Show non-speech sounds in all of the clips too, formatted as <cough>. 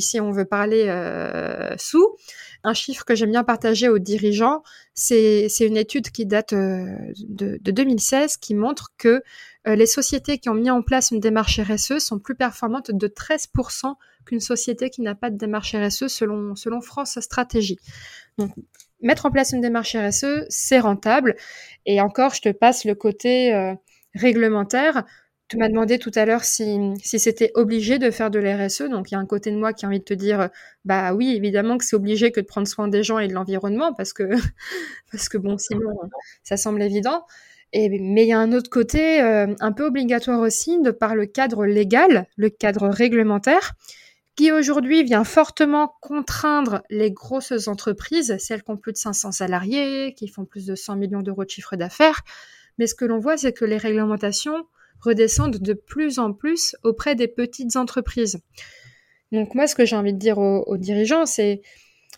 Si on veut parler sous, un chiffre que j'aime bien partager aux dirigeants, c'est une étude qui date de, de, 2016 qui montre que les sociétés qui ont mis en place une démarche RSE sont plus performantes de 13% qu'une société qui n'a pas de démarche RSE selon, selon France Stratégie. Donc, mettre en place une démarche RSE, c'est rentable. Et encore, je te passe le côté euh, réglementaire. Tu m'as demandé tout à l'heure si, si c'était obligé de faire de l'RSE. Donc, il y a un côté de moi qui a envie de te dire, bah oui, évidemment que c'est obligé que de prendre soin des gens et de l'environnement parce que, <laughs> parce que bon, sinon, ça semble évident. Mais il y a un autre côté euh, un peu obligatoire aussi de par le cadre légal, le cadre réglementaire, qui aujourd'hui vient fortement contraindre les grosses entreprises, celles qui ont plus de 500 salariés, qui font plus de 100 millions d'euros de chiffre d'affaires. Mais ce que l'on voit, c'est que les réglementations redescendent de plus en plus auprès des petites entreprises. Donc moi, ce que j'ai envie de dire aux, dirigeants, c'est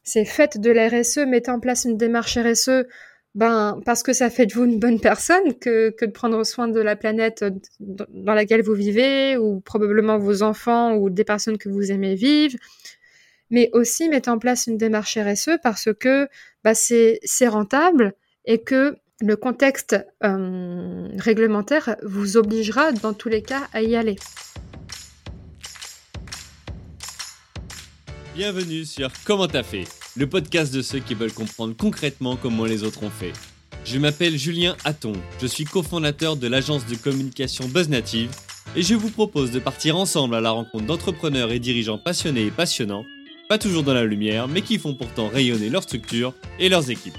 c'est faites de la RSE, mettez en place une démarche RSE ben, parce que ça fait de vous une bonne personne que, que de prendre soin de la planète dans laquelle vous vivez, ou probablement vos enfants ou des personnes que vous aimez vivre. Mais aussi mettre en place une démarche RSE parce que bah, c'est rentable et que le contexte euh, réglementaire vous obligera dans tous les cas à y aller. Bienvenue sur Comment t'as fait le podcast de ceux qui veulent comprendre concrètement comment les autres ont fait. Je m'appelle Julien Hatton, je suis cofondateur de l'agence de communication BuzzNative et je vous propose de partir ensemble à la rencontre d'entrepreneurs et dirigeants passionnés et passionnants, pas toujours dans la lumière, mais qui font pourtant rayonner leur structure et leurs équipes.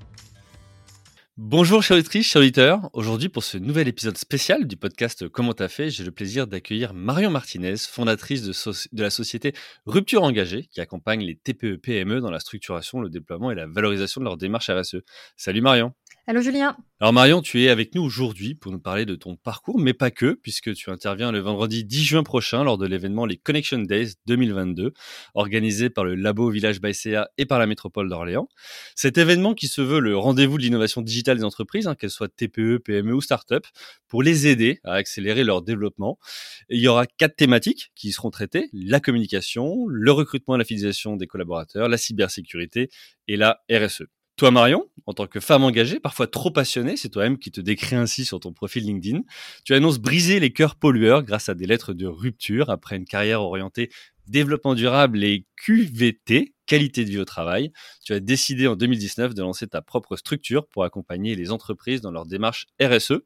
Bonjour chers auditrices, chers auditeurs. Aujourd'hui pour ce nouvel épisode spécial du podcast Comment t'as fait, j'ai le plaisir d'accueillir Marion Martinez, fondatrice de, la société Rupture Engagée, qui accompagne les TPE-PME dans la structuration, le déploiement et la valorisation de leur démarche RSE. Salut Marion Allô Julien. Alors Marion, tu es avec nous aujourd'hui pour nous parler de ton parcours, mais pas que, puisque tu interviens le vendredi 10 juin prochain lors de l'événement les Connection Days 2022, organisé par le Labo Village Baïséa et par la métropole d'Orléans. Cet événement qui se veut le rendez-vous de l'innovation digitale des entreprises, hein, qu'elles soient TPE, PME ou start-up, pour les aider à accélérer leur développement. il y aura quatre thématiques qui seront traitées, la communication, le recrutement et la fidélisation des collaborateurs, la cybersécurité et la RSE. Toi, Marion, en tant que femme engagée, parfois trop passionnée, c'est toi-même qui te décris ainsi sur ton profil LinkedIn, tu annonces briser les cœurs pollueurs grâce à des lettres de rupture après une carrière orientée développement durable et QVT, qualité de vie au travail. Tu as décidé en 2019 de lancer ta propre structure pour accompagner les entreprises dans leur démarche RSE.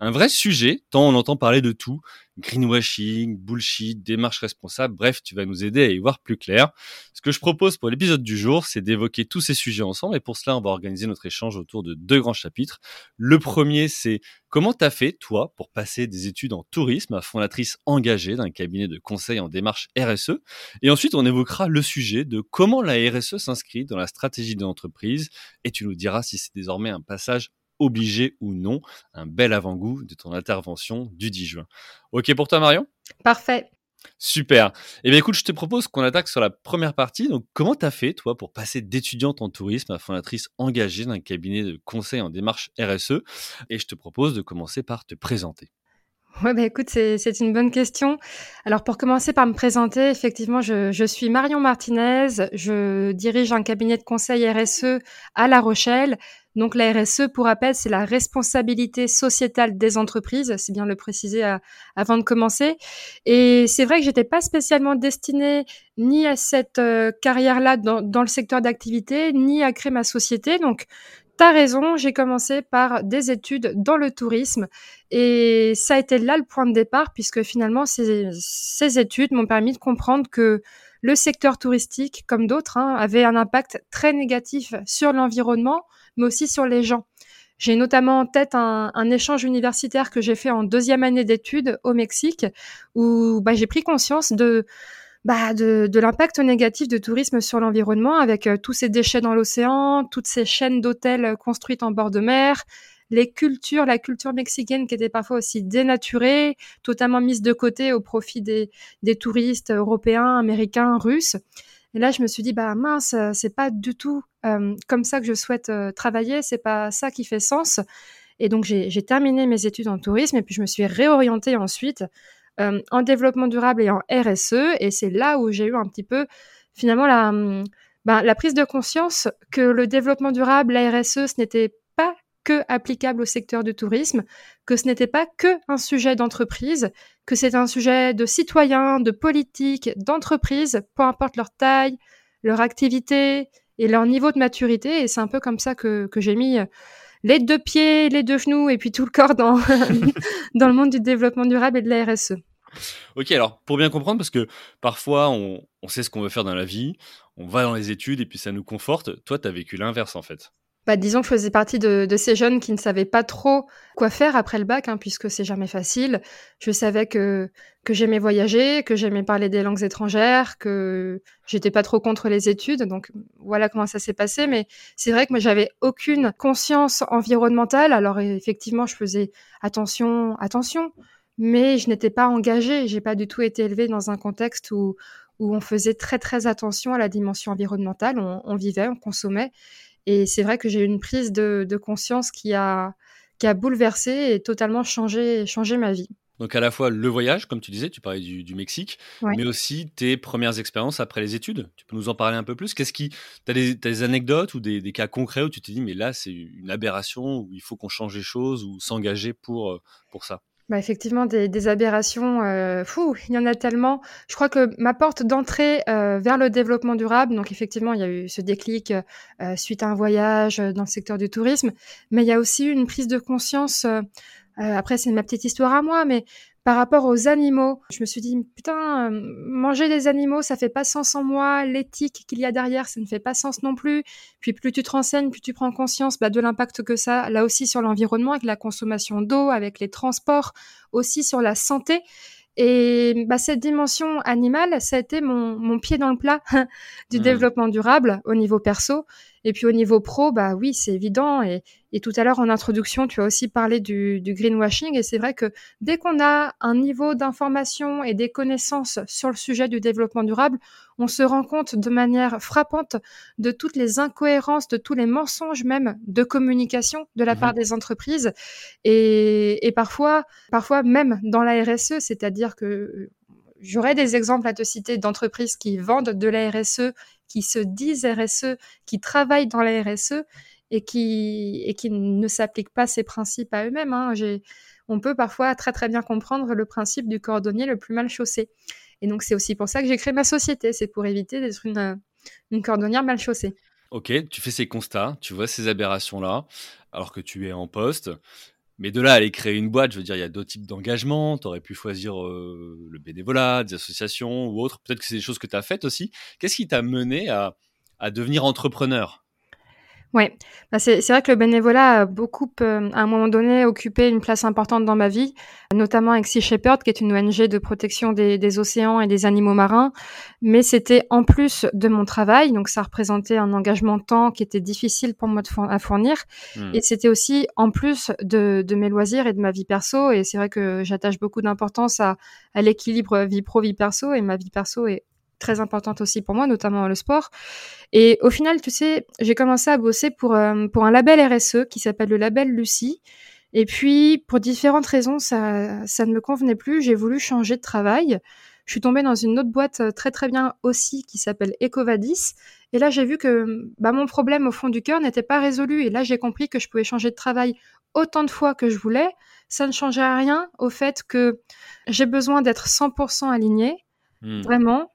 Un vrai sujet, tant on entend parler de tout, greenwashing, bullshit, démarche responsable, bref, tu vas nous aider à y voir plus clair. Ce que je propose pour l'épisode du jour, c'est d'évoquer tous ces sujets ensemble et pour cela, on va organiser notre échange autour de deux grands chapitres. Le premier, c'est comment t'as fait, toi, pour passer des études en tourisme à fondatrice engagée d'un cabinet de conseil en démarche RSE. Et ensuite, on évoquera le sujet de comment la RSE s'inscrit dans la stratégie de l'entreprise et tu nous diras si c'est désormais un passage obligé ou non, un bel avant-goût de ton intervention du 10 juin. Ok pour toi Marion? Parfait. Super. Eh bien écoute, je te propose qu'on attaque sur la première partie. Donc comment t'as fait toi pour passer d'étudiante en tourisme à fondatrice engagée d'un cabinet de conseil en démarche RSE Et je te propose de commencer par te présenter. Ouais, bah écoute, c'est une bonne question. Alors pour commencer par me présenter, effectivement, je, suis Marion Martinez, je dirige un cabinet de conseil RSE à La Rochelle donc la RSE, pour rappel, c'est la responsabilité sociétale des entreprises, c'est bien le préciser avant de commencer. Et c'est vrai que j'étais pas spécialement destinée ni à cette euh, carrière-là dans, dans, le secteur d'activité, ni à créer ma société. Donc T'as raison, j'ai commencé par des études dans le tourisme et ça a été là le point de départ puisque finalement ces, études m'ont permis de comprendre que le secteur touristique, comme d'autres, hein, avait un impact très négatif sur l'environnement, mais aussi sur les gens. J'ai notamment en tête un, échange universitaire que j'ai fait en deuxième année d'études au Mexique, où bah, j'ai pris conscience de, bah, de, l'impact négatif du tourisme sur l'environnement avec euh, tous ces déchets dans l'océan, toutes ces chaînes d'hôtels construites en bord de mer, les cultures, la culture mexicaine qui était parfois aussi dénaturée, totalement mise de côté au profit des, des touristes européens, américains, russes. Et là, je me suis dit, bah mince, c'est pas du tout euh, comme ça que je souhaite euh, travailler, c'est pas ça qui fait sens. Et donc, j'ai terminé mes études en tourisme et puis je me suis réorientée ensuite euh, en développement durable et en RSE. Et c'est là où j'ai eu un petit peu, finalement, la, bah, la prise de conscience que le développement durable, la RSE, ce n'était pas que applicable au secteur du tourisme, que ce n'était pas que un sujet d'entreprise, que c'est un sujet de citoyens, de politique, d'entreprise, peu importe leur taille, leur activité et leur niveau de maturité. Et c'est un peu comme ça que, j'ai mis les deux pieds, les deux genoux et puis tout le corps dans <laughs> le monde du développement durable et de la RSE. Ok, alors pour bien comprendre, parce que parfois on, on sait ce qu'on veut faire dans la vie, on va dans les études et puis ça nous conforte. Toi, tu as vécu l'inverse en fait bah, disons que je faisais partie de, ces jeunes qui ne savaient pas trop quoi faire après le bac, hein, puisque c'est jamais facile. Je savais que, que j'aimais voyager, que j'aimais parler des langues étrangères, que j'étais pas trop contre les études. Donc voilà comment ça s'est passé. Mais c'est vrai que moi j'avais aucune conscience environnementale. Alors effectivement, je faisais attention, attention, mais je n'étais pas engagée. J'ai pas du tout été élevée dans un contexte où où on faisait très très attention à la dimension environnementale. On, on vivait, on consommait. Et c'est vrai que j'ai eu une prise de, conscience qui a, qui a bouleversé et totalement changé, changé ma vie. Donc à la fois le voyage, comme tu disais, tu parlais du, Mexique, mais aussi tes premières expériences après les études. Tu peux nous en parler un peu plus? Qu'est-ce qui, tu as des, anecdotes ou des, cas concrets où tu te dis mais là c'est une aberration où il faut qu'on change les choses ou s'engager pour euh, pour ça? Bah effectivement, des, des aberrations, euh, fou, il y en a tellement. Je crois que ma porte d'entrée euh, vers le développement durable, donc effectivement, il y a eu ce déclic euh, suite à un voyage dans le secteur du tourisme, mais il y a aussi une prise de conscience. Après, c'est ma petite histoire à moi, mais par rapport aux animaux, je me suis dit putain, euh, manger des animaux, ça fait pas sens en moi. L'éthique qu'il y a derrière, ça ne fait pas sens non plus. Puis plus tu te renseignes, plus tu prends conscience bah, de l'impact que ça, là aussi sur l'environnement, avec la consommation d'eau, avec les transports, aussi sur la santé. Et bah, cette dimension animale, ça a été mon, mon pied dans le plat <laughs> du mmh. développement durable au niveau perso. Et puis au niveau pro, bah oui, c'est évident. Et, et, tout à l'heure en introduction, tu as aussi parlé du, du greenwashing. Et c'est vrai que dès qu'on a un niveau d'information et des connaissances sur le sujet du développement durable, on se rend compte de manière frappante de toutes les incohérences, de tous les mensonges même de communication de la mmh part des entreprises. Et, et parfois, parfois même dans la RSE, c'est-à-dire que j'aurais des exemples à te citer d'entreprises qui vendent de la RSE, qui se disent RSE, qui travaillent dans la RSE et qui, ne s'appliquent pas ces principes à eux-mêmes. Hein. On peut parfois très très bien comprendre le principe du cordonnier le plus mal chaussé. Et donc c'est aussi pour ça que j'ai créé ma société, c'est pour éviter d'être une, une cordonnière mal chaussée. Ok, tu fais ces constats, tu vois ces aberrations-là, alors que tu es en poste. Mais de là aller créer une boîte, je veux dire, il y a d'autres types d'engagement. Tu aurais pu choisir euh, le bénévolat, des associations ou autres. Peut-être que c'est des choses que tu as faites aussi. Qu'est-ce qui t'a mené à, à devenir entrepreneur? Oui, bah c'est vrai que le bénévolat a beaucoup, euh, à un moment donné, occupé une place importante dans ma vie, notamment avec Sea Shepherd, qui est une ONG de protection des, des océans et des animaux marins. Mais c'était en plus de mon travail, donc ça représentait un engagement de temps qui était difficile pour moi de à fournir. Hmm. Et c'était aussi en plus de, de, mes loisirs et de ma vie perso. Et c'est vrai que j'attache beaucoup d'importance à, à l'équilibre vie pro-vie perso, et ma vie perso est très importante aussi pour moi, notamment le sport. Et au final, tu sais, j'ai commencé à bosser pour, euh, pour un label RSE qui s'appelle le label Lucie. Et puis, pour différentes raisons, ça, ça ne me convenait plus. J'ai voulu changer de travail. Je suis tombée dans une autre boîte euh, très très bien aussi qui s'appelle Ecovadis. Et là, j'ai vu que bah, mon problème au fond du cœur n'était pas résolu. Et là, j'ai compris que je pouvais changer de travail autant de fois que je voulais. Ça ne changeait rien au fait que j'ai besoin d'être 100% alignée. Hmm. Vraiment,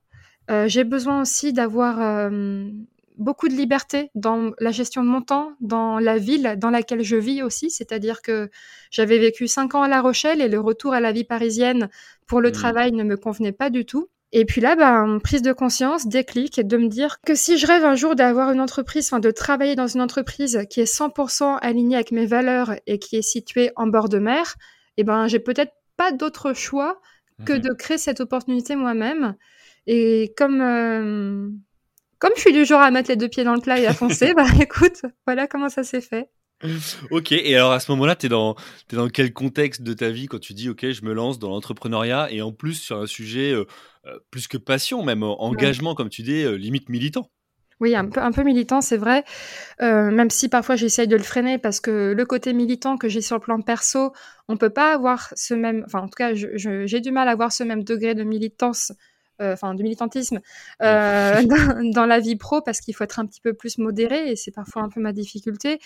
euh, j'ai besoin aussi d'avoir euh, beaucoup de liberté dans la gestion de mon temps, dans la ville dans laquelle je vis aussi. C'est-à-dire que j'avais vécu cinq ans à La Rochelle et le retour à la vie parisienne pour le mmh. travail ne me convenait pas du tout. Et puis là, ben, prise de conscience, déclic, de me dire que si je rêve un jour d'avoir une entreprise, enfin de travailler dans une entreprise qui est 100% alignée avec mes valeurs et qui est située en bord de mer, eh ben, j'ai peut-être pas d'autre choix que mmh de créer cette opportunité moi-même Et comme euh, comme je suis du genre à mettre les deux pieds dans le plat et à foncer, <laughs> bah écoute, voilà comment ça s'est fait. Ok, et alors à ce moment-là, tu es dans, es dans quel contexte de ta vie quand tu dis, ok, je me lance dans l'entrepreneuriat et en plus sur un sujet euh, euh, plus que passion, même engagement, comme tu dis, limite militant? Oui, un peu, un peu militant, c'est vrai. Euh, même si parfois j'essaye de le freiner parce que le côté militant que j'ai sur le plan perso, on peut pas avoir ce même. Enfin, en tout cas, j'ai du mal à avoir ce même degré de militance, enfin, de militantisme euh, <laughs> dans, la vie pro parce qu'il faut être un petit peu plus modéré et c'est parfois un peu ma difficulté.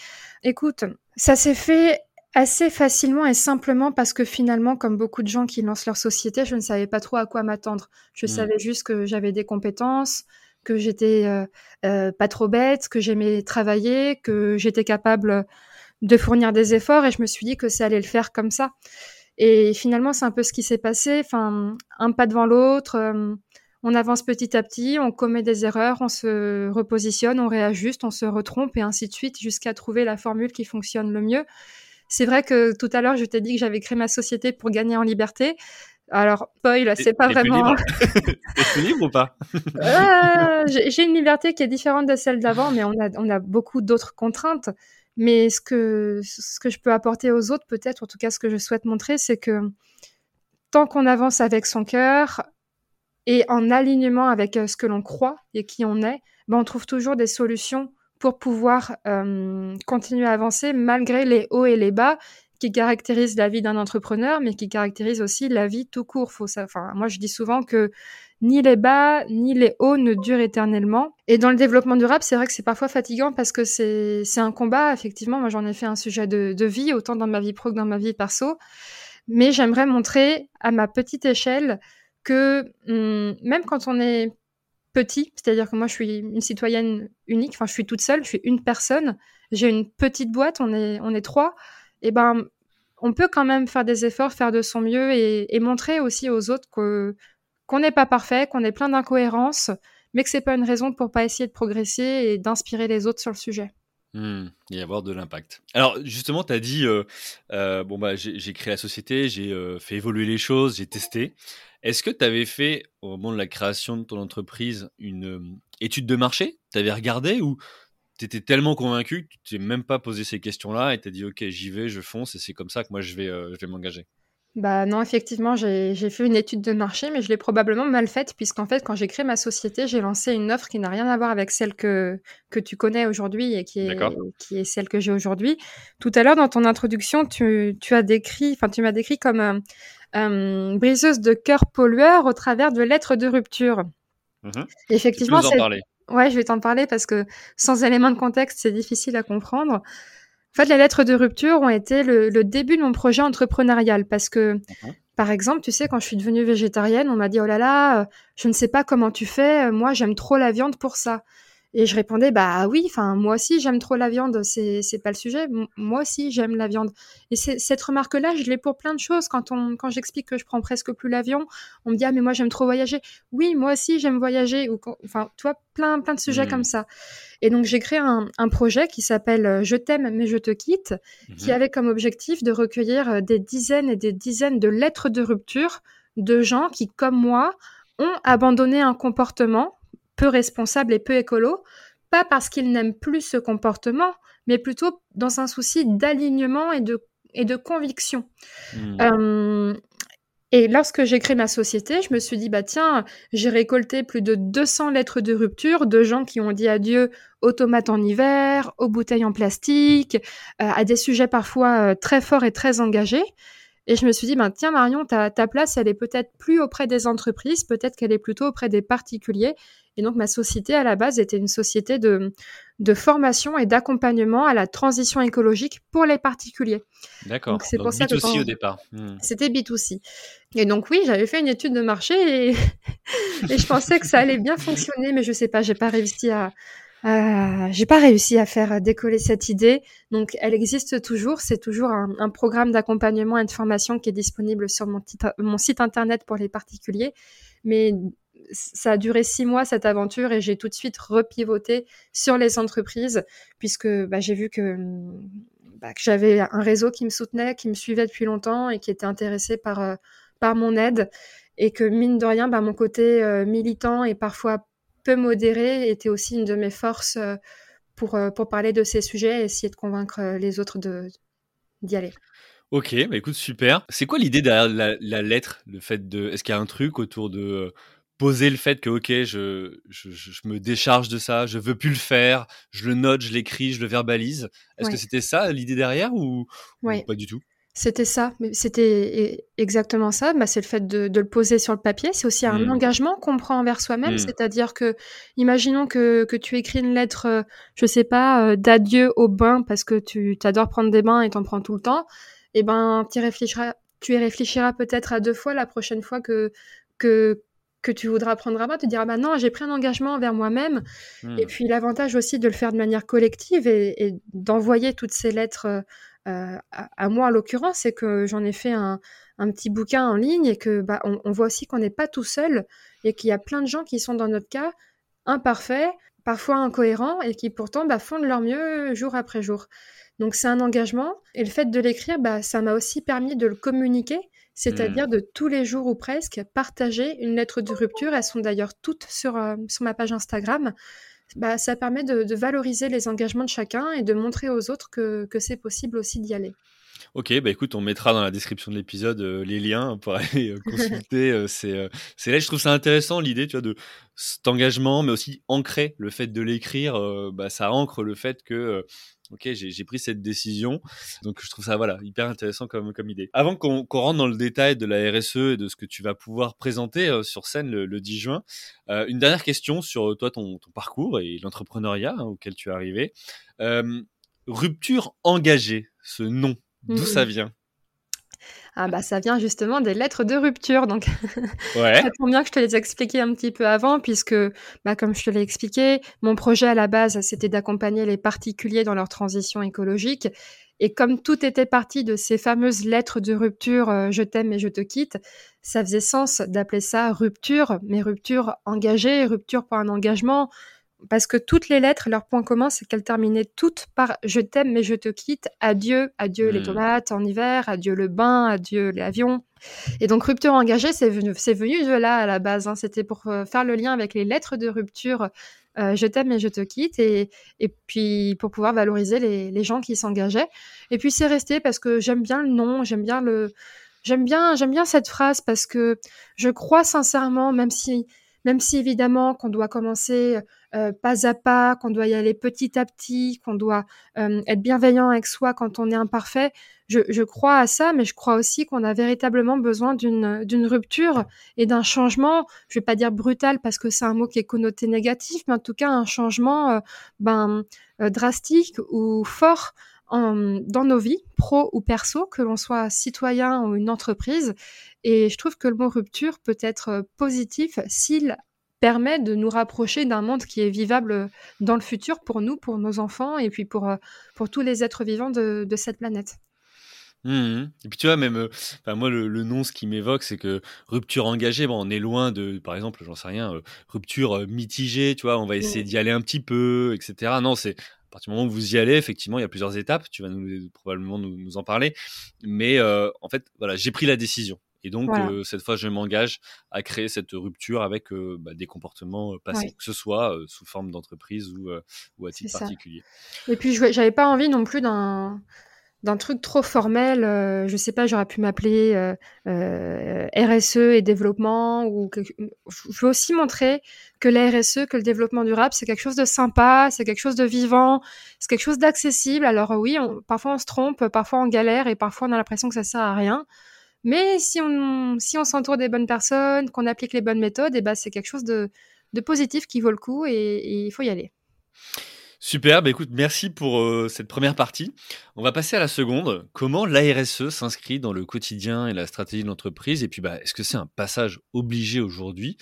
Écoute, ça s'est fait assez facilement et simplement parce que finalement, comme beaucoup de gens qui lancent leur société, je ne savais pas trop à quoi m'attendre. Je mmh. savais juste que j'avais des compétences que j'étais euh, euh, pas trop bête, que j'aimais travailler, que j'étais capable de fournir des efforts et je me suis dit que ça allait le faire comme ça. Et finalement, c'est un peu ce qui s'est passé. Enfin, un pas devant l'autre. Euh, on avance petit à petit, on commet des erreurs, on se repositionne, on réajuste, on se retrompe et ainsi de suite jusqu'à trouver la formule qui fonctionne le mieux. C'est vrai que tout à l'heure, je t'ai dit que j'avais créé ma société pour gagner en liberté. Alors, spoil, c'est pas vraiment. <laughs> T'es libre ou pas? Euh, J'ai une liberté qui est différente de celle d'avant, mais on a, on a beaucoup d'autres contraintes. Mais ce que, ce que je peux apporter aux autres, peut-être, en tout cas ce que je souhaite montrer, c'est que tant qu'on avance avec son cœur et en alignement avec euh, ce que l'on croit et qui on est, ben on trouve toujours des solutions pour pouvoir euh, continuer à avancer malgré les hauts et les bas qui caractérise la vie d'un entrepreneur, mais qui caractérise aussi la vie tout court. Moi, je dis souvent que ni les bas ni les hauts ne durent éternellement. Et dans le développement durable, c'est vrai que c'est parfois fatigant parce que c'est un combat. Effectivement, moi, j'en ai fait un sujet de, de vie, autant dans ma vie pro que dans ma vie perso. Mais j'aimerais montrer à ma petite échelle que hum, même quand on est petit, c'est-à-dire que moi je suis une citoyenne unique, enfin je suis toute seule, je suis une personne, j'ai une petite boîte, on est on est trois, eh ben, on peut quand même faire des efforts, faire de son mieux et, montrer aussi aux autres que qu'on n'est pas parfait, qu'on est plein d'incohérences, mais que c'est pas une raison pour pas essayer de progresser et d'inspirer les autres sur le sujet. Mmh, et avoir de l'impact. Alors justement, tu as dit, euh, euh, bon bah j'ai créé la société, j'ai euh, fait évoluer les choses, j'ai testé. Est-ce que tu avais fait, au moment de la création de ton entreprise, une étude de marché? Tu avais regardé ou tu étais tellement convaincu que tu t'es même pas posé ces questions-là et tu dit ok j'y vais, je fonce et c'est comme ça que moi je vais, je vais m'engager? Bah non, effectivement, j'ai fait une étude de marché, mais je l'ai probablement mal faite, puisqu'en fait, quand j'ai créé ma société, j'ai lancé une offre qui n'a rien à voir avec celle que, que tu connais aujourd'hui et qui est, qui est celle que j'ai aujourd'hui. Tout à l'heure, dans ton introduction, tu, tu as décrit, enfin, tu m'as décrit comme euh, euh, briseuse de cœur pollueur au travers de lettres de rupture. Mmh Effectivement, c'est Ouais, je vais t'en parler parce que sans éléments de contexte, c'est difficile à comprendre. En fait, les lettres de rupture ont été le, début de mon projet entrepreneurial parce que, par exemple, tu sais, quand je suis devenue végétarienne, on m'a dit, oh là là, euh, je ne sais pas comment tu fais, moi j'aime trop la viande pour ça. Et je répondais, bah oui, enfin, moi aussi, j'aime trop la viande, c'est, c'est pas le sujet. moi aussi, j'aime la viande. Et cette remarque-là, je l'ai pour plein de choses. Quand on, quand j'explique que je prends presque plus l'avion, on me dit, ah, mais moi, j'aime trop voyager. Oui, moi aussi, j'aime voyager. Ou enfin, tu vois, plein, plein de sujets mmh. comme ça. Et donc, j'ai créé un, un projet qui s'appelle euh, Je t'aime, mais je te quitte, qui mmh. avait comme objectif de recueillir euh, des dizaines et des dizaines de lettres de rupture de gens qui, comme moi, ont abandonné un comportement peu responsable et peu écolo, pas parce qu'ils n'aiment plus ce comportement, mais plutôt dans un souci d'alignement et de, et de conviction. Hmm. Euh, et lorsque j'ai créé ma société, je me suis dit, bah tiens, j'ai récolté plus de 200 lettres de rupture de gens qui ont dit adieu aux tomates en hiver, aux bouteilles en plastique, euh, à des sujets parfois euh, très forts et très engagés. Et je me suis dit, ben, tiens Marion, ta, ta place, elle est peut-être plus auprès des entreprises, peut-être qu'elle est plutôt auprès des particuliers. Et donc ma société, à la base, était une société de, de formation et d'accompagnement à la transition écologique pour les particuliers. D'accord. C'est pour ça B2C au départ. Hmm. C'était B2C. Et donc oui, j'avais fait une étude de marché et, <laughs> et je pensais que ça allait bien fonctionner, mais je sais pas, j'ai pas réussi à, euh, j'ai pas réussi à faire décoller cette idée, donc elle existe toujours. C'est toujours un, programme d'accompagnement et de formation qui est disponible sur mon, mon, site internet pour les particuliers. Mais ça a duré six mois cette aventure et j'ai tout de suite repivoté sur les entreprises puisque bah, j'ai vu que, bah, que j'avais un réseau qui me soutenait, qui me suivait depuis longtemps et qui était intéressé par, euh, par mon aide. et que mine de rien, bah, mon côté militant et parfois peu modéré était aussi une de mes forces pour, pour parler de ces sujets et essayer de convaincre les autres d'y aller. Ok, bah écoute, super. C'est quoi l'idée derrière la, lettre Le fait de, est-ce qu'il y a un truc autour de poser le fait que ok, je, je, me décharge de ça, je veux plus le faire, je le note, je l'écris, je le verbalise. Est-ce que c'était ça l'idée derrière ou, pas du tout? C'était ça, c'était exactement ça. Bah, c'est le fait de, le poser sur le papier. C'est aussi un mmh. engagement qu'on prend envers soi-même. Mmh. C'est-à-dire que, imaginons que, tu écris une lettre, euh, je sais pas, euh, d'adieu au bain parce que tu adores prendre des bains et t'en prends tout le temps. Et eh ben, tu réfléchiras, tu y réfléchiras peut-être à deux fois la prochaine fois que, que, que tu voudras prendre à bas, tu diras bah non, j'ai pris un engagement envers moi-même. Et mmh. puis l'avantage aussi de le faire de manière collective et, d'envoyer toutes ces lettres euh, à, moi en l'occurrence, c'est que j'en ai fait un, petit bouquin en ligne et que bah, on, voit aussi qu'on n'est pas tout seul et qu'il y a plein de gens qui sont dans notre cas imparfaits, parfois incohérents et qui pourtant bah, font de leur mieux jour après jour. Donc c'est un engagement et le fait de l'écrire, bah, ça m'a aussi permis de le communiquer c'est-à-dire mmh. de tous les jours ou presque partager une lettre de rupture. Elles sont d'ailleurs toutes sur, euh, sur ma page Instagram. Bah, ça permet de, valoriser les engagements de chacun et de montrer aux autres que, c'est possible aussi d'y aller. Ok, bah écoute, on mettra dans la description de l'épisode euh, les liens pour aller euh, <laughs> consulter ces, lettres. Je trouve ça intéressant l'idée, tu vois, de cet engagement, mais aussi ancrer le fait de l'écrire. bah, ça ancre le fait que ok, j'ai pris cette décision. Donc je trouve ça voilà hyper intéressant comme, comme idée. Avant qu'on rentre dans le détail de la RSE et de ce que tu vas pouvoir présenter euh, sur scène le, 10 juin, euh, une dernière question sur euh, toi, ton, ton parcours et l'entrepreneuriat hein, auquel tu es arrivé. rupture engagée, ce nom, d'où ça mmh. vient? Ah bah ça vient justement des lettres de rupture, donc <laughs> ouais. ça tombe bien que je te les ai expliquées un petit peu avant, puisque bah, comme je te l'ai expliqué, mon projet à la base c'était d'accompagner les particuliers dans leur transition écologique, et comme tout était parti de ces fameuses lettres de rupture, euh, je t'aime et je te quitte, ça faisait sens d'appeler ça rupture, mais rupture engagée, rupture pour un engagement, parce que toutes les lettres, leur point commun, c'est qu'elles terminaient toutes par je t'aime mais je te quitte, adieu, adieu les hmm. tomates en hiver, adieu le bain, adieu l'avion. Et donc rupture engagée, c'est venu, c'est venu de là à la base. Hein. C'était pour euh, faire le lien avec les lettres de rupture, euh, je t'aime mais je te quitte, et, et puis pour pouvoir valoriser les, les gens qui s'engageaient. Et puis c'est resté parce que j'aime bien le nom, j'aime bien le, j'aime bien, j'aime bien cette phrase parce que je crois sincèrement, même si même si évidemment qu'on doit commencer euh, pas à pas, qu'on doit y aller petit à petit, qu'on doit euh, être bienveillant avec soi quand on est imparfait, je, crois à ça, mais je crois aussi qu'on a véritablement besoin d'une rupture et d'un changement. Je vais pas dire brutal parce que c'est un mot qui est connoté négatif, mais en tout cas un changement euh, ben, drastique ou fort dans nos vies, pro ou perso, que l'on soit citoyen ou une entreprise. Et je trouve que le mot rupture peut être euh, positif s'il permet de nous rapprocher d'un monde qui est vivable dans le futur pour nous, pour nos enfants et puis pour, euh, pour tous les êtres vivants de, cette planète. Mmh et puis tu vois, même, euh, moi, le, nom, ce qui m'évoque, c'est que rupture engagée, bon, on est loin de, par exemple, j'en sais rien, rupture mitigée, tu vois, on va essayer d'y aller un petit peu, etc. Non, c'est à partir du moment où vous y allez, effectivement, il y a plusieurs étapes. Tu vas nous, probablement nous, en parler. Mais euh, en fait, voilà, j'ai pris la décision. Et donc, euh, cette fois, je m'engage à créer cette rupture avec euh, bah, des comportements passés, que ce soit sous forme d'entreprise ou, ou, à titre particulier. Et puis, j'avais pas envie non plus d'un d'un truc trop formel. Euh, je sais pas, j'aurais pu m'appeler euh, euh, RSE et développement. Ou Je veux aussi montrer que la RSE, que le développement durable, c'est quelque chose de sympa, c'est quelque chose de vivant, c'est quelque chose d'accessible. Alors oui, parfois on se trompe, parfois on galère et parfois on a l'impression que ça sert à rien. Mais si on si on s'entoure des bonnes personnes, qu'on applique les bonnes méthodes, et eh ben c'est quelque chose de, de positif qui vaut le coup et il faut y aller. Super, bah écoute, merci pour euh, cette première partie. On va passer à la seconde. Comment l'ARSE s'inscrit dans le quotidien et la stratégie de l'entreprise? Et puis, bah, est-ce que c'est un passage obligé aujourd'hui?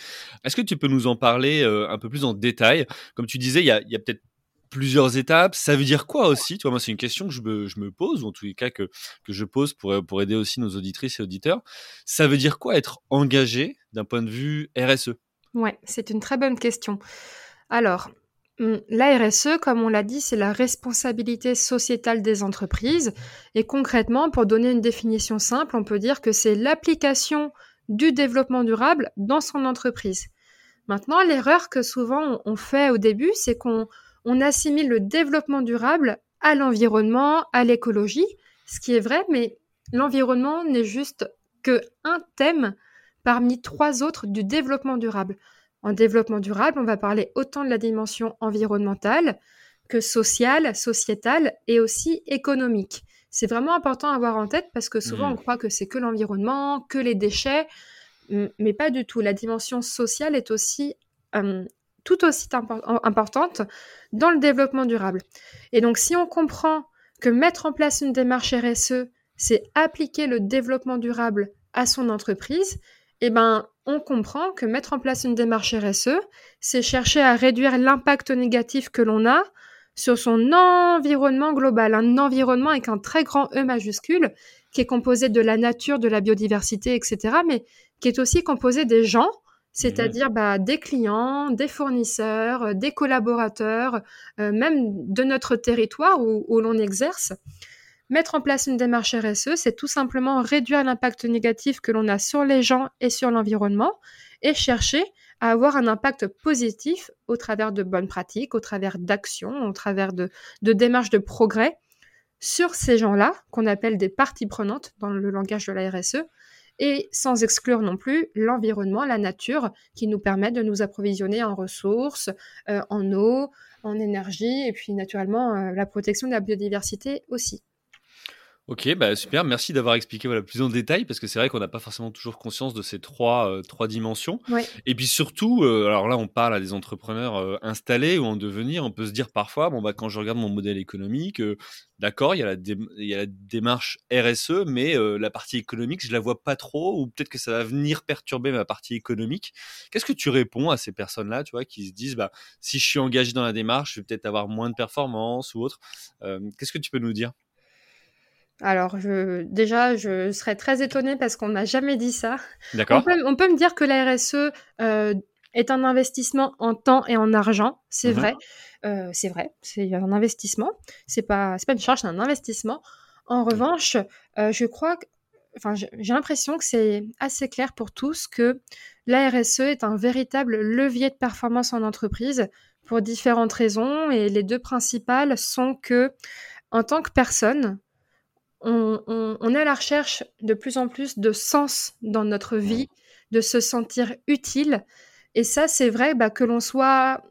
Est-ce que tu peux nous en parler euh, un peu plus en détail? Comme tu disais, il y a, peut-être plusieurs étapes. Ça veut dire quoi aussi? Toi, moi, c'est une question que je me, pose, ou en tous les cas que, que je pose pour, pour aider aussi nos auditrices et auditeurs. Ça veut dire quoi être engagé d'un point de vue RSE Ouais, c'est une très bonne question. Alors, la RSE, comme on l'a dit, c'est la responsabilité sociétale des entreprises. Et concrètement, pour donner une définition simple, on peut dire que c'est l'application du développement durable dans son entreprise. Maintenant, l'erreur que souvent on fait au début, c'est qu'on on assimile le développement durable à l'environnement, à l'écologie, ce qui est vrai, mais l'environnement n'est juste que un thème parmi trois autres du développement durable. En développement durable, on va parler autant de la dimension environnementale que sociale, sociétale et aussi économique. C'est vraiment important à avoir en tête parce que souvent mmh. on croit que c'est que l'environnement, que les déchets, mais pas du tout. La dimension sociale est aussi tout aussi importante dans le développement durable. Et donc si on comprend que mettre en place une démarche RSE, c'est appliquer le développement durable à son entreprise, eh ben, on comprend que mettre en place une démarche RSE, c'est chercher à réduire l'impact négatif que l'on a sur son environnement global, un environnement avec un très grand E majuscule, qui est composé de la nature, de la biodiversité, etc., mais qui est aussi composé des gens, c'est-à-dire bah, des clients, des fournisseurs, des collaborateurs, euh, même de notre territoire où l'on exerce. Mettre en place une démarche RSE, c'est tout simplement réduire l'impact négatif que l'on a sur les gens et sur l'environnement et chercher à avoir un impact positif au travers de bonnes pratiques, au travers d'actions, au travers de, démarches de progrès sur ces gens-là, qu'on appelle des parties prenantes dans le langage de la RSE, et sans exclure non plus l'environnement, la nature, qui nous permet de nous approvisionner en ressources, euh, en eau, en énergie, et puis naturellement euh, la protection de la biodiversité aussi. Ok, bah super, merci d'avoir expliqué voilà, plus en détail, parce que c'est vrai qu'on n'a pas forcément toujours conscience de ces trois, euh, trois dimensions. Et puis surtout, euh, alors là on parle à des entrepreneurs euh, installés ou en devenir, on peut se dire parfois, bon bah quand je regarde mon modèle économique, d'accord, il y, a la il y a la démarche RSE, mais la partie économique, je la vois pas trop, ou peut-être que ça va venir perturber ma partie économique. Qu'est-ce que tu réponds à ces personnes-là, tu vois, qui se disent, bah si je suis engagé dans la démarche, je vais peut-être avoir moins de performance ou autre. Qu'est-ce que tu peux nous dire? Alors, je, déjà, je serais très étonnée parce qu'on n'a jamais dit ça. D'accord. On peut, me dire que la RSE euh, est un investissement en temps et en argent. C'est mhm. vrai. Euh, c'est vrai. C'est un investissement. C'est pas, pas une charge, c'est un investissement. En revanche, euh, je crois que, enfin, j'ai l'impression que c'est assez clair pour tous que la RSE est un véritable levier de performance en entreprise pour différentes raisons. Et les deux principales sont que, en tant que personne, on, est à la recherche de plus en plus de sens dans notre vie, de se sentir utile. Et ça, c'est vrai bah, que l'on soit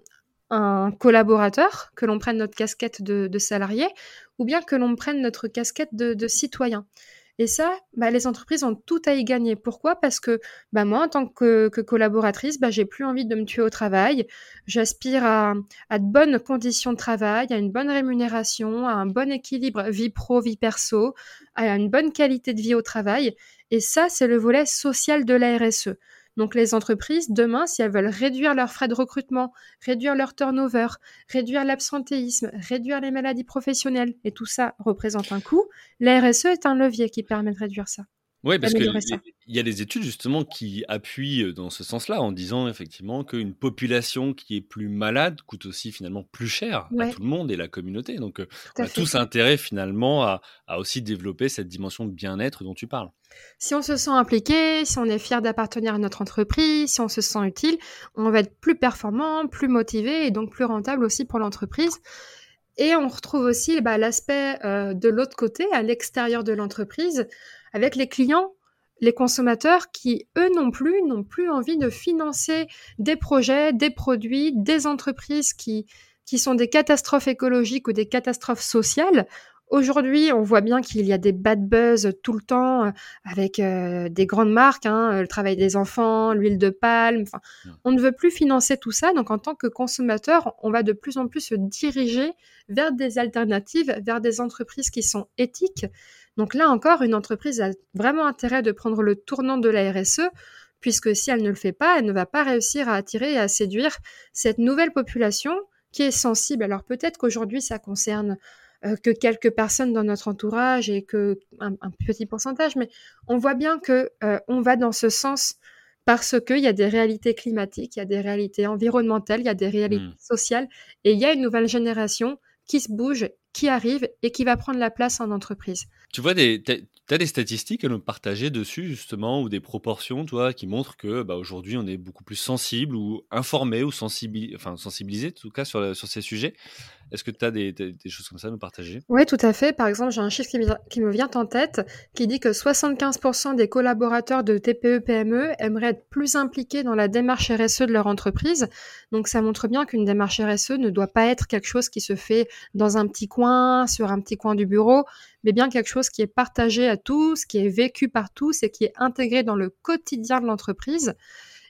un collaborateur, que l'on prenne notre casquette de, salarié, ou bien que l'on prenne notre casquette de citoyen. Et ça, bah, les entreprises ont tout à y gagner. Pourquoi? Parce que bah, moi, en tant que, collaboratrice, bah, j'ai plus envie de me tuer au travail. J'aspire à, de bonnes conditions de travail, à une bonne rémunération, à un bon équilibre vie pro, vie perso, à une bonne qualité de vie au travail. Et ça, c'est le volet social de la RSE. Donc les entreprises, demain, si elles veulent réduire leurs frais de recrutement, réduire leur turnover, réduire l'absentéisme, réduire les maladies professionnelles, et tout ça représente un coût, la RSE est un levier qui permet de réduire ça. Oui, parce qu'il y a des études justement qui appuient euh, dans ce sens-là en disant effectivement qu'une population qui est plus malade coûte aussi finalement plus cher à tout le monde et la communauté. Donc on a tous intérêt finalement à, aussi développer cette dimension de bien-être dont tu parles. Si on se sent impliqué, si on est fier d'appartenir à notre entreprise, si on se sent utile, on va être plus performant, plus motivé et donc plus rentable aussi pour l'entreprise. Et on retrouve aussi bah, l'aspect euh, de l'autre côté, à l'extérieur de l'entreprise, avec les clients, les consommateurs qui, eux non plus, n'ont plus envie de financer des projets, des produits, des entreprises qui, qui sont des catastrophes écologiques ou des catastrophes sociales. Aujourd'hui, on voit bien qu'il y a des bad buzz tout le temps euh, avec euh, des grandes marques, hein, le travail des enfants, l'huile de palme. On ne veut plus financer tout ça. Donc, en tant que consommateur, on va de plus en plus se diriger vers des alternatives, vers des entreprises qui sont éthiques, donc là encore, une entreprise a vraiment intérêt de prendre le tournant de la RSE, puisque si elle ne le fait pas, elle ne va pas réussir à attirer et à séduire cette nouvelle population qui est sensible. Alors peut-être qu'aujourd'hui, ça concerne que quelques personnes dans notre entourage et que un, petit pourcentage, mais on voit bien que euh, on va dans ce sens parce qu'il y a des réalités climatiques, il y a des réalités environnementales, il y a des réalités mmh. sociales, et il y a une nouvelle génération qui se bouge, qui arrive et qui va prendre la place en entreprise. Tu vois, des, Tu as des statistiques à nous partager dessus, justement, ou des proportions, toi, qui montrent que bah, aujourd'hui, on est beaucoup plus sensible ou informé ou sensibilisé, enfin, sensibilisé, en tout cas, sur, sur ces sujets? Est-ce que tu as des, choses comme ça à nous partager? Oui, tout à fait. Par exemple, j'ai un chiffre qui, me vient en tête qui dit que 75% des collaborateurs de TPE-PME e aimeraient être plus impliqués dans la démarche RSE de leur entreprise. Donc, ça montre bien qu'une démarche RSE ne doit pas être quelque chose qui se fait dans un petit coin, sur un petit coin du bureau, mais bien quelque chose qui est partagé à tous, qui est vécu par tous et qui est intégré dans le quotidien de l'entreprise.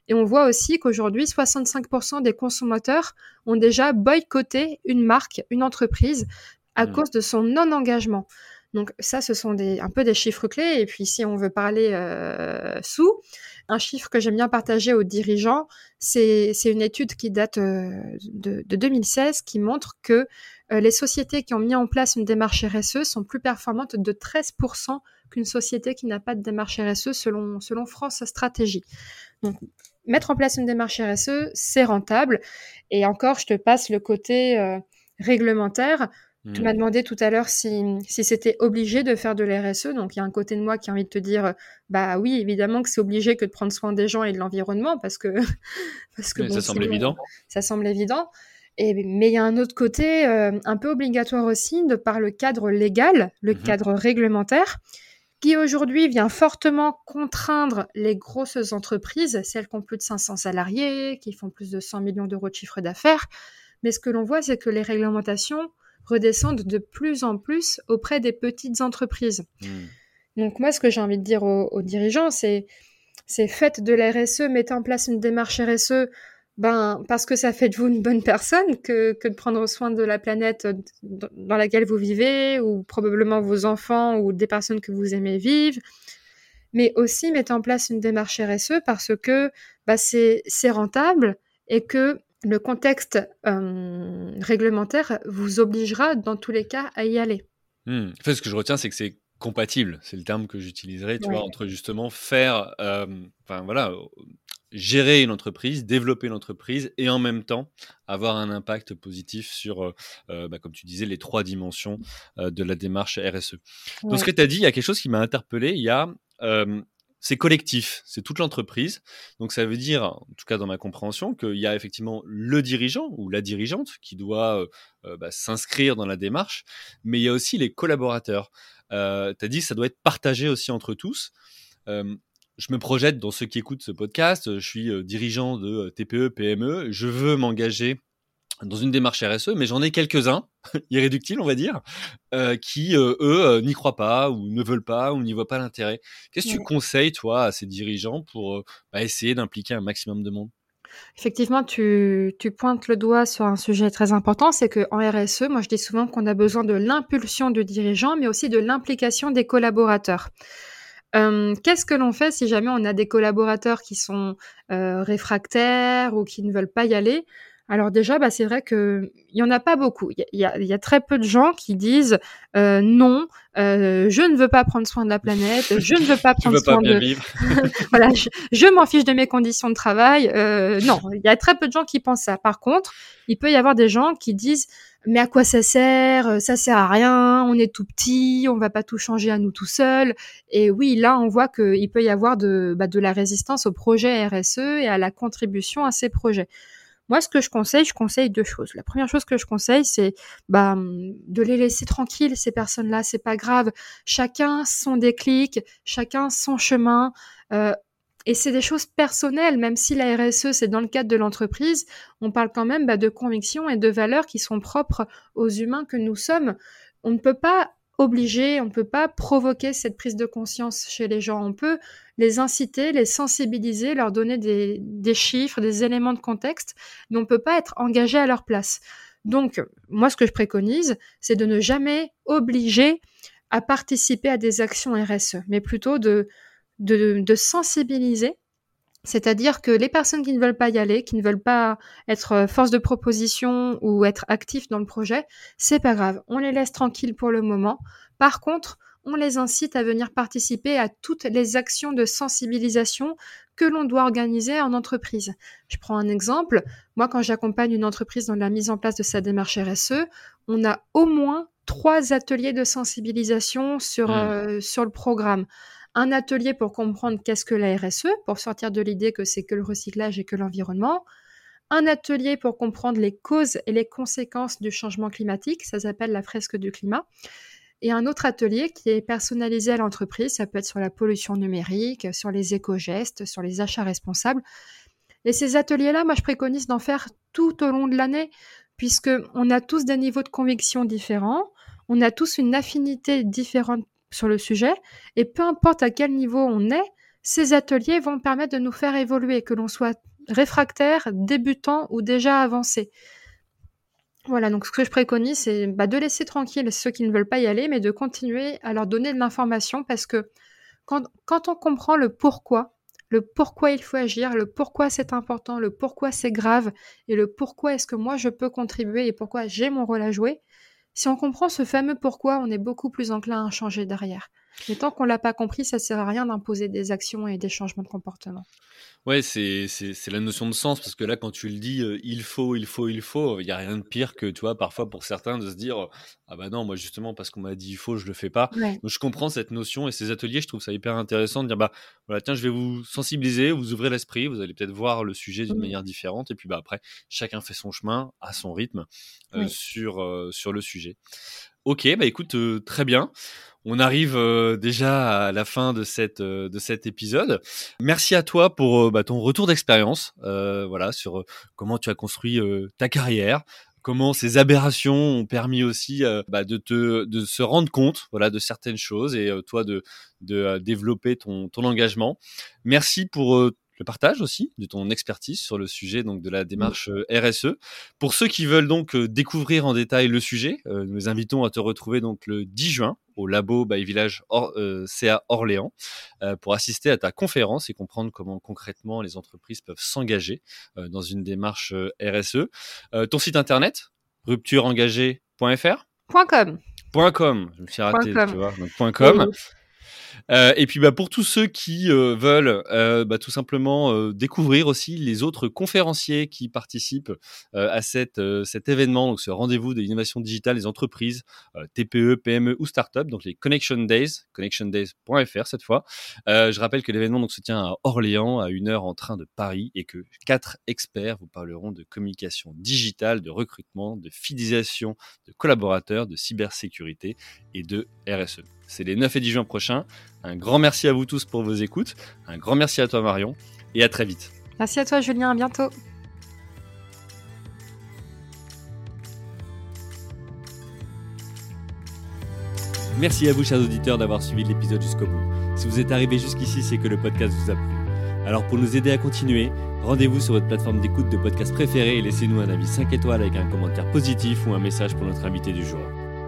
Et on voit aussi qu'aujourd'hui, 65% des consommateurs ont déjà boycotté une marque, une entreprise, à mmh. cause de son non-engagement. Donc ça, ce sont des, un peu des chiffres clés. Et puis si on veut parler euh, sous, un chiffre que j'aime bien partager aux dirigeants, c'est une étude qui date euh, de, de, 2016 qui montre que euh, les sociétés qui ont mis en place une démarche RSE sont plus performantes de 13% qu'une société qui n'a pas de démarche RSE selon, selon France Stratégie. Donc mettre en place une démarche RSE, c'est rentable. Et encore, je te passe le côté euh, réglementaire. Tu m'as hmm. demandé tout à l'heure si, si c'était obligé de faire de l'RSE. Donc, il y a un côté de moi qui a envie de te dire, bah oui, évidemment que c'est obligé que de prendre soin des gens et de l'environnement parce que, <laughs> parce que ça semble évident. Ça semble évident. Et, mais il y a un autre côté euh, un peu obligatoire aussi de par le cadre légal, le mhm. cadre réglementaire qui aujourd'hui vient fortement contraindre les grosses entreprises, celles qui ont plus de 500 salariés, qui font plus de 100 millions d'euros de chiffre d'affaires. Mais ce que l'on voit, c'est que les réglementations redescendent de plus en plus auprès des petites entreprises. Hmm. Donc moi, ce que j'ai envie de dire aux, dirigeants, c'est c'est faites de la RSE, mettez en place une démarche RSE ben, parce que ça fait de vous une bonne personne que, de prendre soin de la planète dans laquelle vous vivez, ou probablement vos enfants ou des personnes que vous aimez vivre. Mais aussi mettre en place une démarche RSE parce que bah, c'est rentable et que le contexte euh, réglementaire vous obligera dans tous les cas à y aller. Hmm. En fait, ce que je retiens, c'est que c'est compatible, c'est le terme que j'utiliserai, tu vois, entre justement faire, euh, enfin voilà, gérer une entreprise, développer une entreprise et en même temps avoir un impact positif sur, euh, euh, bah, comme tu disais, les trois dimensions euh, de la démarche RSE. Dans ce que tu as dit, il y a quelque chose qui m'a interpellé. Il y a c'est collectif, c'est toute l'entreprise. Donc ça veut dire, en tout cas dans ma compréhension, qu'il y a effectivement le dirigeant ou la dirigeante qui doit bah, s'inscrire dans la démarche, mais il y a aussi les collaborateurs. Tu as dit que ça doit être partagé aussi entre tous je me projette dans ceux qui écoutent ce podcast. Je suis euh, dirigeant de euh, TPE, PME. Je veux m'engager dans une démarche RSE, mais j'en ai quelques-uns, <laughs> irréductibles, on va dire, euh, qui, eux, n'y croient pas ou ne veulent pas ou n'y voient pas l'intérêt. Qu'est-ce que tu conseilles, toi, à ces dirigeants pour bah, essayer d'impliquer un maximum de monde? Effectivement, tu, pointes le doigt sur un sujet très important, c'est qu'en RSE, moi je dis souvent qu'on a besoin de l'impulsion du dirigeant, mais aussi de l'implication des collaborateurs. Qu'est-ce que l'on fait si jamais on a des collaborateurs qui sont euh, réfractaires ou qui ne veulent pas y aller? Alors déjà, bah, c'est vrai qu'il y en a pas beaucoup. Il y a, y a, très peu de gens qui disent euh, non, euh, je ne veux pas prendre soin de la planète, je ne veux pas <laughs> prendre soin de. <laughs> voilà, je, je m'en fiche de mes conditions de travail. Euh, non, il y a très peu de gens qui pensent ça. Par contre, il peut y avoir des gens qui disent mais à quoi ça sert Ça sert à rien. On est tout petit, on va pas tout changer à nous tout seuls. Et oui, là, on voit qu'il peut y avoir de, bah, de la résistance au projet RSE et à la contribution à ces projets. Moi, ce que je conseille, je conseille deux choses. La première chose que je conseille, c'est bah, de les laisser tranquilles, ces personnes-là. C'est pas grave. Chacun son déclic, chacun son chemin. Euh, et c'est des choses personnelles, même si la RSE, c'est dans le cadre de l'entreprise, on parle quand même bah, de convictions et de valeurs qui sont propres aux humains que nous sommes. On ne peut pas obliger, on ne peut pas provoquer cette prise de conscience chez les gens. On peut les inciter, les sensibiliser, leur donner des, chiffres, des éléments de contexte, mais on ne peut pas être engagé à leur place. Donc, moi, ce que je préconise, c'est de ne jamais obliger à participer à des actions RSE, mais plutôt de, de, de sensibiliser c'est-à-dire que les personnes qui ne veulent pas y aller, qui ne veulent pas être euh, force de proposition ou être actifs dans le projet, c'est pas grave. On les laisse tranquilles pour le moment. Par contre, on les incite à venir participer à toutes les actions de sensibilisation que l'on doit organiser en entreprise. Je prends un exemple. Moi, quand j'accompagne une entreprise dans la mise en place de sa démarche RSE, on a au moins trois ateliers de sensibilisation sur, Mmh. sur le programme. Un atelier pour comprendre qu'est-ce que la RSE, pour sortir de l'idée que c'est que le recyclage et que l'environnement. Un atelier pour comprendre les causes et les conséquences du changement climatique, ça s'appelle la fresque du climat. Et un autre atelier qui est personnalisé à l'entreprise, ça peut être sur la pollution numérique, sur les éco-gestes, sur les achats responsables. Et ces ateliers-là, moi, je préconise d'en faire tout au long de l'année, puisque on a tous des niveaux de conviction différents, on a tous une affinité différente sur le sujet, et peu importe à quel niveau on est, ces ateliers vont permettre de nous faire évoluer, que l'on soit réfractaire, débutant ou déjà avancé. Voilà, donc ce que je préconise, c'est bah, de laisser tranquille ceux qui ne veulent pas y aller, mais de continuer à leur donner de l'information parce que quand, quand on comprend le pourquoi, le pourquoi il faut agir, le pourquoi c'est important, le pourquoi c'est grave et le pourquoi est-ce que moi je peux contribuer et pourquoi j'ai mon rôle à jouer, si on comprend ce fameux pourquoi, on est beaucoup plus enclin à changer derrière. Mais tant qu'on l'a pas compris, ça sert à rien d'imposer des actions et des changements de comportement. Ouais, c'est c'est la notion de sens parce que là, quand tu le dis, euh, il faut, il faut, il faut, il y a rien de pire que, tu vois, parfois pour certains de se dire, ah bah non, moi justement parce qu'on m'a dit il faut, je le fais pas. Ouais. Donc je comprends cette notion et ces ateliers, je trouve ça hyper intéressant de dire, bah voilà, tiens, je vais vous sensibiliser, vous ouvrir l'esprit, vous allez peut-être voir le sujet d'une Mmh. manière différente et puis bah après, chacun fait son chemin à son rythme euh, sur euh, sur le sujet. Ok, bah écoute, euh, très bien. On arrive euh, déjà à la fin de, cette, euh, de cet épisode. Merci à toi pour euh, bah, ton retour d'expérience, euh, voilà, sur euh, comment tu as construit ta carrière, comment ces aberrations ont permis aussi euh, bah, de te de se rendre compte, voilà, de certaines choses et euh, toi de de euh, développer ton ton engagement. Merci pour le partage aussi de ton expertise sur le sujet donc de la démarche euh, RSE. Pour ceux qui veulent donc découvrir en détail le sujet, nous invitons à te retrouver donc le 10 juin au labo by Village Or- euh, CA Orléans euh, pour assister à ta conférence et comprendre comment concrètement les entreprises peuvent s'engager euh, dans une démarche RSE. Ton site internet ruptureengagée.fr .com. .com, je me suis raté, com. tu vois, donc point .com. Oui. Euh, et puis bah, pour tous ceux qui euh, veulent euh, bah, tout simplement découvrir aussi les autres conférenciers qui participent à cet événement, donc ce rendez-vous de l'innovation digitale des entreprises, TPE, PME ou start-up, donc les Connection Days, connectiondays.fr cette fois. Je rappelle que l'événement se tient à Orléans, à une heure en train de Paris, et que quatre experts vous parleront de communication digitale, de recrutement, de fidélisation de collaborateurs, de cybersécurité et de RSE. C'est les 9 et 10 juin prochains. Un grand merci à vous tous pour vos écoutes. Un grand merci à toi Marion et à très vite. Merci à toi, Julien. À bientôt. Merci à vous chers auditeurs d'avoir suivi l'épisode jusqu'au bout. Si vous êtes arrivé jusqu'ici, c'est que le podcast vous a plu. Alors pour nous aider à continuer, rendez-vous sur votre plateforme d'écoute de podcast préférée et laissez-nous un avis 5 étoiles avec un commentaire positif ou un message pour notre invité du jour.